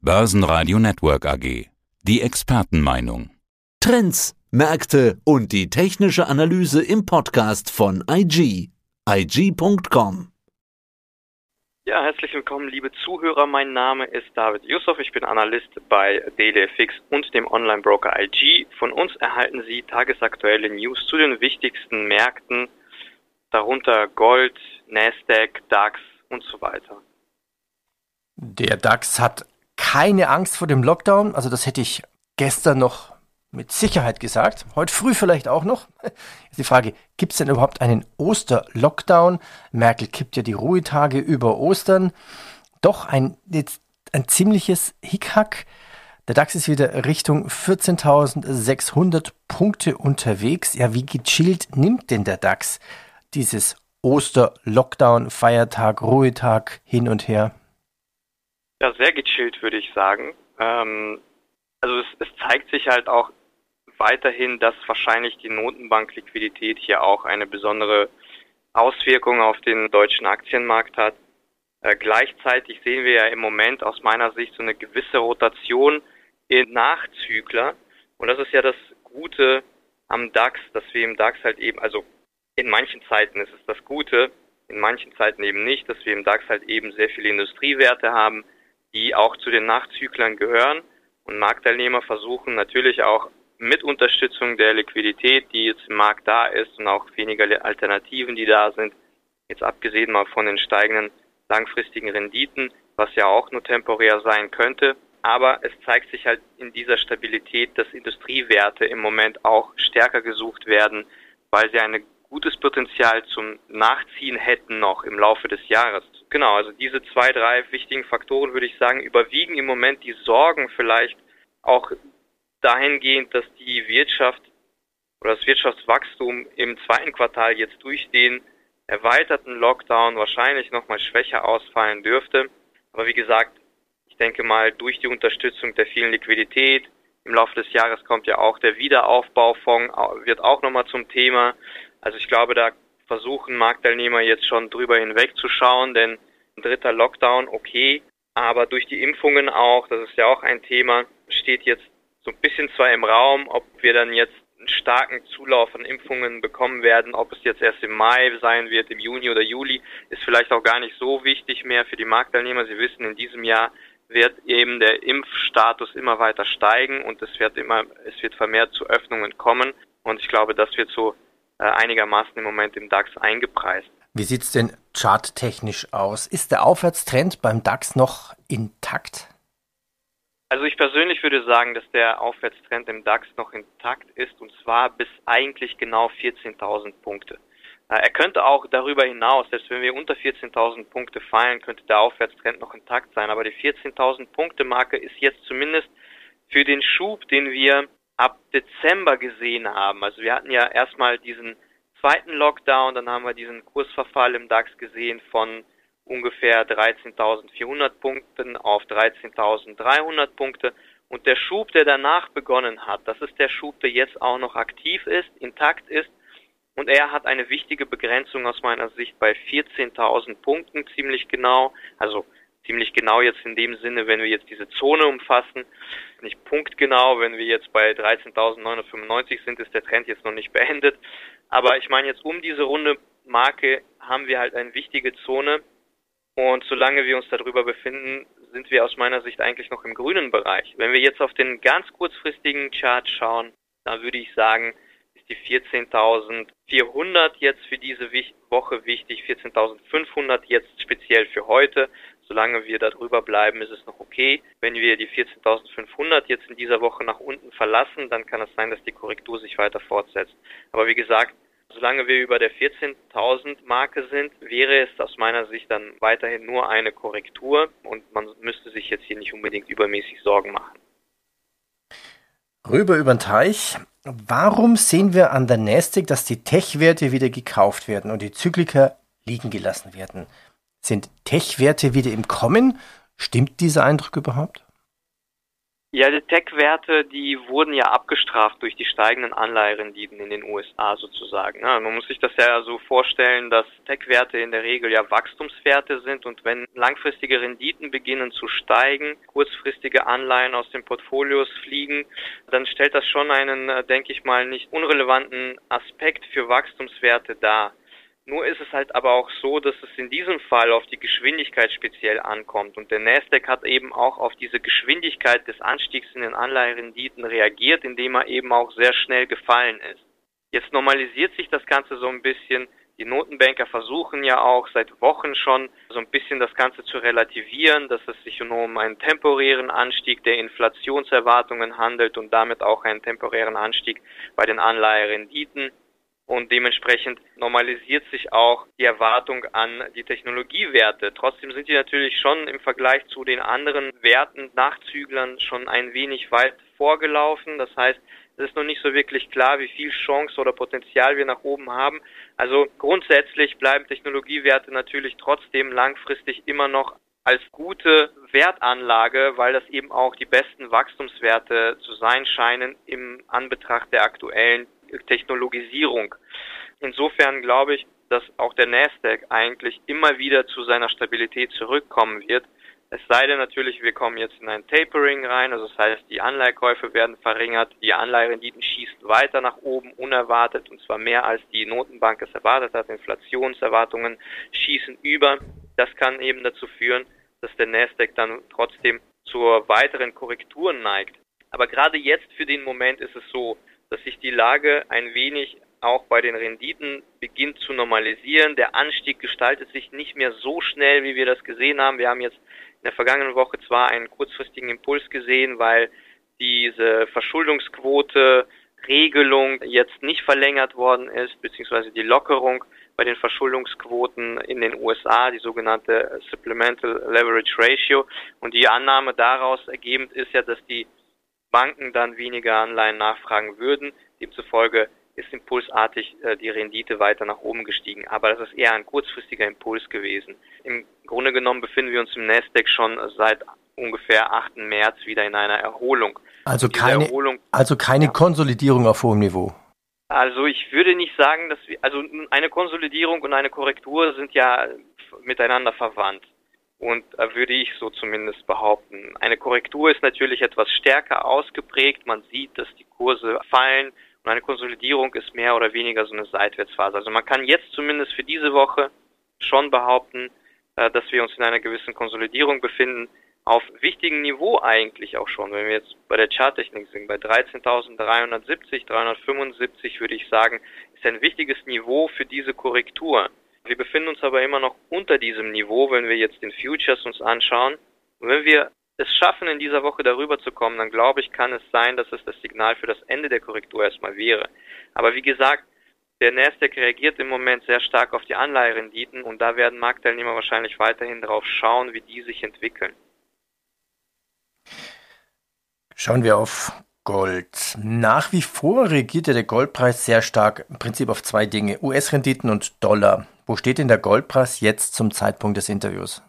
Börsenradio Network AG. Die Expertenmeinung. Trends, Märkte und die technische Analyse im Podcast von IG. IG.com. Ja, herzlich willkommen, liebe Zuhörer. Mein Name ist David Yusuf. Ich bin Analyst bei DailyFX und dem Online-Broker IG. Von uns erhalten Sie tagesaktuelle News zu den wichtigsten Märkten, darunter Gold, Nasdaq, DAX und so weiter. Der DAX hat keine Angst vor dem Lockdown. Also das hätte ich gestern noch mit Sicherheit gesagt. Heute früh vielleicht auch noch. Die Frage, gibt es denn überhaupt einen Oster-Lockdown? Merkel kippt ja die Ruhetage über Ostern. Doch ein, ein ziemliches Hickhack. Der DAX ist wieder Richtung 14.600 Punkte unterwegs. Ja, wie gechillt nimmt denn der DAX dieses Oster-Lockdown, Feiertag, Ruhetag hin und her? Ja, sehr gechillt, würde ich sagen. Ähm, also es, es zeigt sich halt auch weiterhin, dass wahrscheinlich die Notenbankliquidität hier auch eine besondere Auswirkung auf den deutschen Aktienmarkt hat. Äh, gleichzeitig sehen wir ja im Moment aus meiner Sicht so eine gewisse Rotation in Nachzügler. Und das ist ja das Gute am DAX, dass wir im DAX halt eben, also in manchen Zeiten ist es das Gute, in manchen Zeiten eben nicht, dass wir im DAX halt eben sehr viele Industriewerte haben, die auch zu den Nachzüglern gehören. Und Marktteilnehmer versuchen natürlich auch mit Unterstützung der Liquidität, die jetzt im Markt da ist und auch weniger Alternativen, die da sind, jetzt abgesehen mal von den steigenden langfristigen Renditen, was ja auch nur temporär sein könnte. Aber es zeigt sich halt in dieser Stabilität, dass Industriewerte im Moment auch stärker gesucht werden, weil sie ein gutes Potenzial zum Nachziehen hätten noch im Laufe des Jahres. Genau, also diese zwei, drei wichtigen Faktoren würde ich sagen, überwiegen im Moment die Sorgen vielleicht auch dahingehend, dass die Wirtschaft oder das Wirtschaftswachstum im zweiten Quartal jetzt durch den erweiterten Lockdown wahrscheinlich nochmal schwächer ausfallen dürfte. Aber wie gesagt, ich denke mal, durch die Unterstützung der vielen Liquidität im Laufe des Jahres kommt ja auch der Wiederaufbaufonds, wird auch nochmal zum Thema. Also ich glaube, da versuchen Marktteilnehmer jetzt schon drüber hinwegzuschauen, denn ein dritter Lockdown, okay, aber durch die Impfungen auch, das ist ja auch ein Thema, steht jetzt so ein bisschen zwar im Raum, ob wir dann jetzt einen starken Zulauf an Impfungen bekommen werden, ob es jetzt erst im Mai sein wird, im Juni oder Juli, ist vielleicht auch gar nicht so wichtig mehr für die Marktteilnehmer. Sie wissen, in diesem Jahr wird eben der Impfstatus immer weiter steigen und es wird immer, es wird vermehrt zu Öffnungen kommen. Und ich glaube, das wird so einigermaßen im Moment im DAX eingepreist. Wie sieht es denn charttechnisch aus? Ist der Aufwärtstrend beim DAX noch intakt? Also ich persönlich würde sagen, dass der Aufwärtstrend im DAX noch intakt ist und zwar bis eigentlich genau 14.000 Punkte. Äh, er könnte auch darüber hinaus, selbst wenn wir unter 14.000 Punkte fallen, könnte der Aufwärtstrend noch intakt sein. Aber die 14.000 Punkte Marke ist jetzt zumindest für den Schub, den wir ab Dezember gesehen haben. Also wir hatten ja erstmal diesen zweiten Lockdown, dann haben wir diesen Kursverfall im DAX gesehen von ungefähr 13.400 Punkten auf 13.300 Punkte. Und der Schub, der danach begonnen hat, das ist der Schub, der jetzt auch noch aktiv ist, intakt ist. Und er hat eine wichtige Begrenzung aus meiner Sicht bei 14.000 Punkten ziemlich genau. Also ziemlich genau jetzt in dem Sinne, wenn wir jetzt diese Zone umfassen. Nicht punktgenau, wenn wir jetzt bei 13.995 sind, ist der Trend jetzt noch nicht beendet. Aber ich meine jetzt um diese runde Marke haben wir halt eine wichtige Zone, und solange wir uns darüber befinden, sind wir aus meiner Sicht eigentlich noch im grünen Bereich. Wenn wir jetzt auf den ganz kurzfristigen Chart schauen, dann würde ich sagen, ist die 14.400 jetzt für diese Woche wichtig, 14.500 jetzt speziell für heute. Solange wir darüber bleiben, ist es noch okay. Wenn wir die 14.500 jetzt in dieser Woche nach unten verlassen, dann kann es sein, dass die Korrektur sich weiter fortsetzt. Aber wie gesagt, Solange wir über der 14.000 Marke sind, wäre es aus meiner Sicht dann weiterhin nur eine Korrektur und man müsste sich jetzt hier nicht unbedingt übermäßig Sorgen machen. Rüber über den Teich. Warum sehen wir an der Nasdaq, dass die Tech-Werte wieder gekauft werden und die Zyklika liegen gelassen werden? Sind Tech-Werte wieder im Kommen? Stimmt dieser Eindruck überhaupt? Ja, die Tech-Werte, die wurden ja abgestraft durch die steigenden Anleiherenditen in den USA sozusagen. Ne? Man muss sich das ja so vorstellen, dass Tech-Werte in der Regel ja Wachstumswerte sind und wenn langfristige Renditen beginnen zu steigen, kurzfristige Anleihen aus den Portfolios fliegen, dann stellt das schon einen, äh, denke ich mal, nicht unrelevanten Aspekt für Wachstumswerte dar. Nur ist es halt aber auch so, dass es in diesem Fall auf die Geschwindigkeit speziell ankommt. Und der Nasdaq hat eben auch auf diese Geschwindigkeit des Anstiegs in den Anleiherenditen reagiert, indem er eben auch sehr schnell gefallen ist. Jetzt normalisiert sich das Ganze so ein bisschen. Die Notenbanker versuchen ja auch seit Wochen schon so ein bisschen das Ganze zu relativieren, dass es sich nur um einen temporären Anstieg der Inflationserwartungen handelt und damit auch einen temporären Anstieg bei den Anleiherenditen und dementsprechend normalisiert sich auch die Erwartung an die Technologiewerte. Trotzdem sind die natürlich schon im Vergleich zu den anderen Werten, Nachzüglern schon ein wenig weit vorgelaufen. Das heißt, es ist noch nicht so wirklich klar, wie viel Chance oder Potenzial wir nach oben haben. Also grundsätzlich bleiben Technologiewerte natürlich trotzdem langfristig immer noch als gute Wertanlage, weil das eben auch die besten Wachstumswerte zu sein scheinen im Anbetracht der aktuellen Technologisierung. Insofern glaube ich, dass auch der Nasdaq eigentlich immer wieder zu seiner Stabilität zurückkommen wird. Es sei denn natürlich, wir kommen jetzt in ein Tapering rein, also das heißt, die Anleihkäufe werden verringert, die Anleiherenditen schießen weiter nach oben, unerwartet, und zwar mehr als die Notenbank es erwartet hat. Inflationserwartungen schießen über. Das kann eben dazu führen, dass der Nasdaq dann trotzdem zur weiteren Korrektur neigt. Aber gerade jetzt für den Moment ist es so, dass sich die Lage ein wenig auch bei den Renditen beginnt zu normalisieren. Der Anstieg gestaltet sich nicht mehr so schnell, wie wir das gesehen haben. Wir haben jetzt in der vergangenen Woche zwar einen kurzfristigen Impuls gesehen, weil diese Verschuldungsquote Regelung jetzt nicht verlängert worden ist, beziehungsweise die Lockerung bei den Verschuldungsquoten in den USA, die sogenannte Supplemental Leverage Ratio. Und die Annahme daraus ergebend ist ja, dass die Banken dann weniger Anleihen nachfragen würden. Demzufolge ist impulsartig äh, die Rendite weiter nach oben gestiegen. Aber das ist eher ein kurzfristiger Impuls gewesen. Im Grunde genommen befinden wir uns im Nasdaq schon seit ungefähr 8. März wieder in einer Erholung. Also keine, Erholung, also keine ja. Konsolidierung auf hohem Niveau. Also ich würde nicht sagen, dass wir, also eine Konsolidierung und eine Korrektur sind ja miteinander verwandt. Und äh, würde ich so zumindest behaupten. Eine Korrektur ist natürlich etwas stärker ausgeprägt. Man sieht, dass die Kurse fallen. Und eine Konsolidierung ist mehr oder weniger so eine Seitwärtsphase. Also man kann jetzt zumindest für diese Woche schon behaupten, äh, dass wir uns in einer gewissen Konsolidierung befinden. Auf wichtigem Niveau eigentlich auch schon. Wenn wir jetzt bei der Charttechnik sind, bei 13.370, 375 würde ich sagen, ist ein wichtiges Niveau für diese Korrektur. Wir befinden uns aber immer noch unter diesem Niveau, wenn wir jetzt den Futures uns anschauen. Und wenn wir es schaffen, in dieser Woche darüber zu kommen, dann glaube ich, kann es sein, dass es das Signal für das Ende der Korrektur erstmal wäre. Aber wie gesagt, der Nasdaq reagiert im Moment sehr stark auf die Anleiherenditen und da werden Marktteilnehmer wahrscheinlich weiterhin darauf schauen, wie die sich entwickeln. Schauen wir auf Gold. Nach wie vor reagiert der Goldpreis sehr stark im Prinzip auf zwei Dinge, US-Renditen und Dollar. Wo steht denn der Goldpreis jetzt zum Zeitpunkt des Interviews?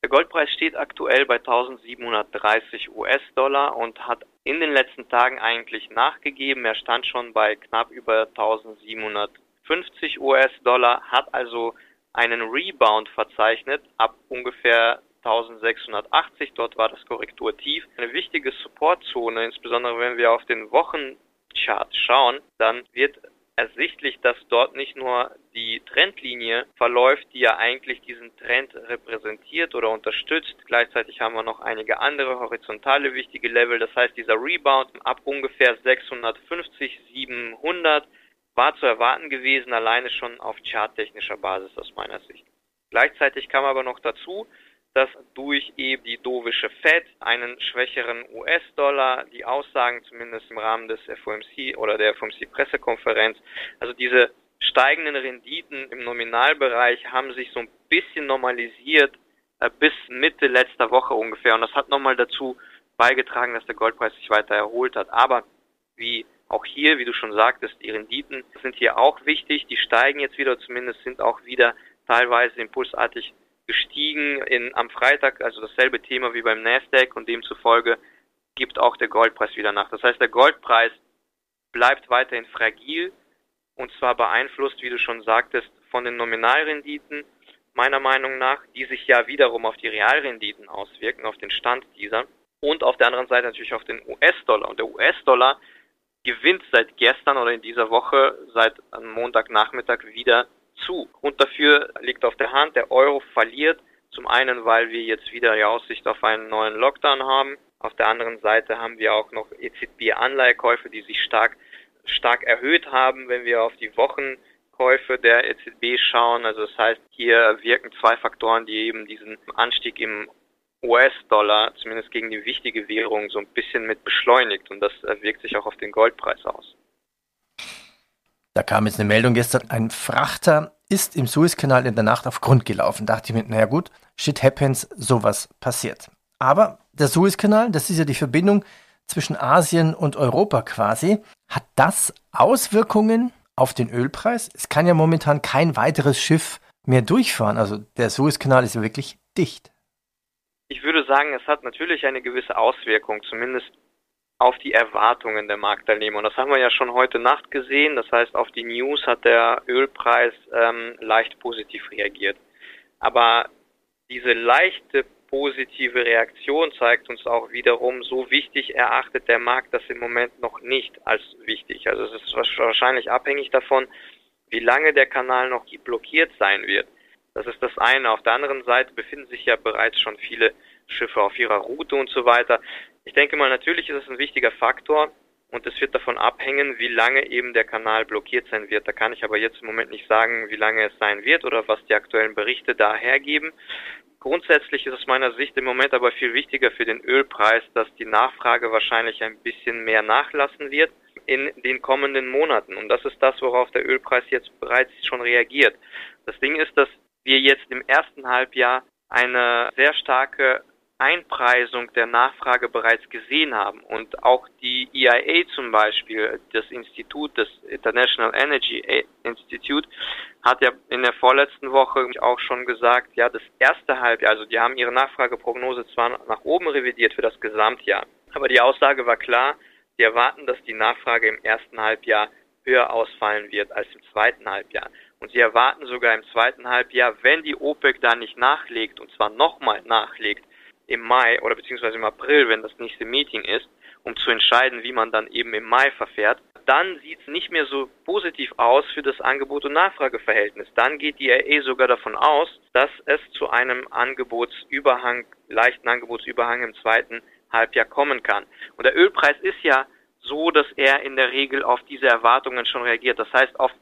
Der Goldpreis steht aktuell bei 1730 US-Dollar und hat in den letzten Tagen eigentlich nachgegeben. Er stand schon bei knapp über 1750 US-Dollar, hat also einen Rebound verzeichnet ab ungefähr 1680. Dort war das Korrekturtief. Eine wichtige Supportzone, insbesondere wenn wir auf den Wochenchart schauen, dann wird ersichtlich, dass dort nicht nur die Trendlinie verläuft, die ja eigentlich diesen Trend repräsentiert oder unterstützt. Gleichzeitig haben wir noch einige andere horizontale wichtige Level. Das heißt, dieser Rebound ab ungefähr 650, 700 war zu erwarten gewesen, alleine schon auf charttechnischer Basis aus meiner Sicht. Gleichzeitig kam aber noch dazu, dass durch eben die dovische Fed einen schwächeren US-Dollar, die Aussagen zumindest im Rahmen des FOMC oder der FOMC-Pressekonferenz, also diese steigenden Renditen im Nominalbereich haben sich so ein bisschen normalisiert äh, bis Mitte letzter Woche ungefähr. Und das hat nochmal dazu beigetragen, dass der Goldpreis sich weiter erholt hat. Aber wie auch hier, wie du schon sagtest, die Renditen sind hier auch wichtig. Die steigen jetzt wieder, zumindest sind auch wieder teilweise impulsartig gestiegen in, am Freitag, also dasselbe Thema wie beim Nasdaq und demzufolge gibt auch der Goldpreis wieder nach. Das heißt, der Goldpreis bleibt weiterhin fragil und zwar beeinflusst, wie du schon sagtest, von den Nominalrenditen, meiner Meinung nach, die sich ja wiederum auf die Realrenditen auswirken, auf den Stand dieser und auf der anderen Seite natürlich auf den US-Dollar. Und der US-Dollar gewinnt seit gestern oder in dieser Woche, seit Montagnachmittag wieder zu. Und dafür liegt auf der Hand, der Euro verliert. Zum einen, weil wir jetzt wieder die Aussicht auf einen neuen Lockdown haben. Auf der anderen Seite haben wir auch noch EZB-Anleihekäufe, die sich stark, stark erhöht haben, wenn wir auf die Wochenkäufe der EZB schauen. Also das heißt, hier wirken zwei Faktoren, die eben diesen Anstieg im US-Dollar, zumindest gegen die wichtige Währung, so ein bisschen mit beschleunigt. Und das wirkt sich auch auf den Goldpreis aus. Da kam jetzt eine Meldung gestern, ein Frachter ist im Suezkanal in der Nacht auf Grund gelaufen. Da dachte ich mir, naja gut, shit happens, sowas passiert. Aber der Suezkanal, das ist ja die Verbindung zwischen Asien und Europa quasi, hat das Auswirkungen auf den Ölpreis? Es kann ja momentan kein weiteres Schiff mehr durchfahren. Also der Suezkanal ist ja wirklich dicht. Ich würde sagen, es hat natürlich eine gewisse Auswirkung, zumindest auf die Erwartungen der Marktteilnehmer. Und das haben wir ja schon heute Nacht gesehen. Das heißt, auf die News hat der Ölpreis ähm, leicht positiv reagiert. Aber diese leichte positive Reaktion zeigt uns auch wiederum, so wichtig erachtet der Markt das im Moment noch nicht als wichtig. Also es ist wahrscheinlich abhängig davon, wie lange der Kanal noch blockiert sein wird. Das ist das eine. Auf der anderen Seite befinden sich ja bereits schon viele Schiffe auf ihrer Route und so weiter. Ich denke mal, natürlich ist es ein wichtiger Faktor und es wird davon abhängen, wie lange eben der Kanal blockiert sein wird. Da kann ich aber jetzt im Moment nicht sagen, wie lange es sein wird oder was die aktuellen Berichte da hergeben. Grundsätzlich ist es meiner Sicht im Moment aber viel wichtiger für den Ölpreis, dass die Nachfrage wahrscheinlich ein bisschen mehr nachlassen wird in den kommenden Monaten. Und das ist das, worauf der Ölpreis jetzt bereits schon reagiert. Das Ding ist, dass wir jetzt im ersten Halbjahr eine sehr starke Einpreisung der Nachfrage bereits gesehen haben. Und auch die EIA zum Beispiel, das Institut, das International Energy Institute, hat ja in der vorletzten Woche auch schon gesagt, ja, das erste Halbjahr, also die haben ihre Nachfrageprognose zwar nach oben revidiert für das Gesamtjahr, aber die Aussage war klar, sie erwarten, dass die Nachfrage im ersten Halbjahr höher ausfallen wird als im zweiten Halbjahr. Und sie erwarten sogar im zweiten Halbjahr, wenn die OPEC da nicht nachlegt, und zwar nochmal nachlegt, im Mai oder beziehungsweise im April, wenn das nächste Meeting ist, um zu entscheiden, wie man dann eben im Mai verfährt, dann sieht es nicht mehr so positiv aus für das Angebot- und Nachfrageverhältnis. Dann geht die RA sogar davon aus, dass es zu einem Angebotsüberhang, leichten Angebotsüberhang im zweiten Halbjahr kommen kann. Und der Ölpreis ist ja so, dass er in der Regel auf diese Erwartungen schon reagiert. Das heißt, auf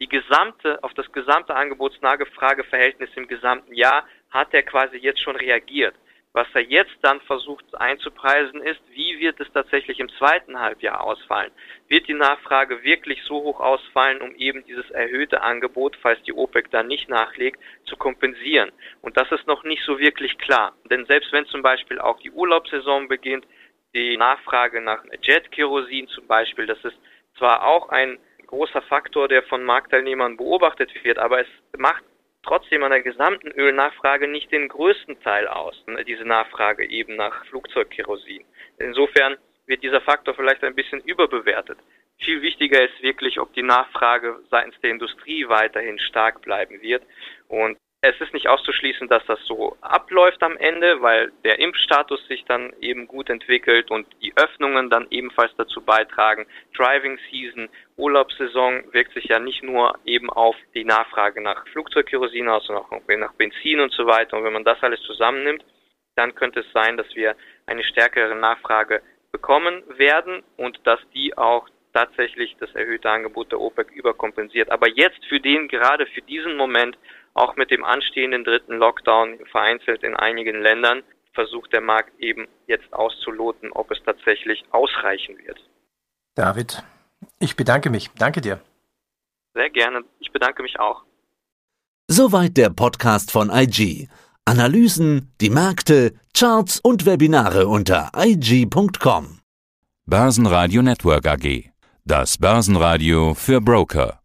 die gesamte, auf das gesamte Angebots-Nachfrageverhältnis im gesamten Jahr hat er quasi jetzt schon reagiert. Was er jetzt dann versucht einzupreisen ist, wie wird es tatsächlich im zweiten Halbjahr ausfallen? Wird die Nachfrage wirklich so hoch ausfallen, um eben dieses erhöhte Angebot, falls die OPEC dann nicht nachlegt, zu kompensieren? Und das ist noch nicht so wirklich klar. Denn selbst wenn zum Beispiel auch die Urlaubssaison beginnt, die Nachfrage nach Jet-Kerosin zum Beispiel, das ist zwar auch ein großer Faktor, der von Marktteilnehmern beobachtet wird, aber es macht trotzdem an der gesamten Ölnachfrage nicht den größten Teil aus, ne, diese Nachfrage eben nach Flugzeugkerosin. Insofern wird dieser Faktor vielleicht ein bisschen überbewertet. Viel wichtiger ist wirklich, ob die Nachfrage seitens der Industrie weiterhin stark bleiben wird. Und es ist nicht auszuschließen, dass das so abläuft am Ende, weil der Impfstatus sich dann eben gut entwickelt und die Öffnungen dann ebenfalls dazu beitragen. Driving Season, Urlaubssaison wirkt sich ja nicht nur eben auf die Nachfrage nach Flugzeugkerosin aus, sondern auch nach Benzin und so weiter. Und wenn man das alles zusammennimmt, dann könnte es sein, dass wir eine stärkere Nachfrage bekommen werden und dass die auch tatsächlich das erhöhte Angebot der OPEC überkompensiert. Aber jetzt für den, gerade für diesen Moment, auch mit dem anstehenden dritten Lockdown vereinzelt in einigen Ländern versucht der Markt eben jetzt auszuloten, ob es tatsächlich ausreichen wird. David, ich bedanke mich. Danke dir. Sehr gerne. Ich bedanke mich auch. Soweit der Podcast von IG. Analysen, die Märkte, Charts und Webinare unter IG.com. Börsenradio Network AG. Das Börsenradio für Broker.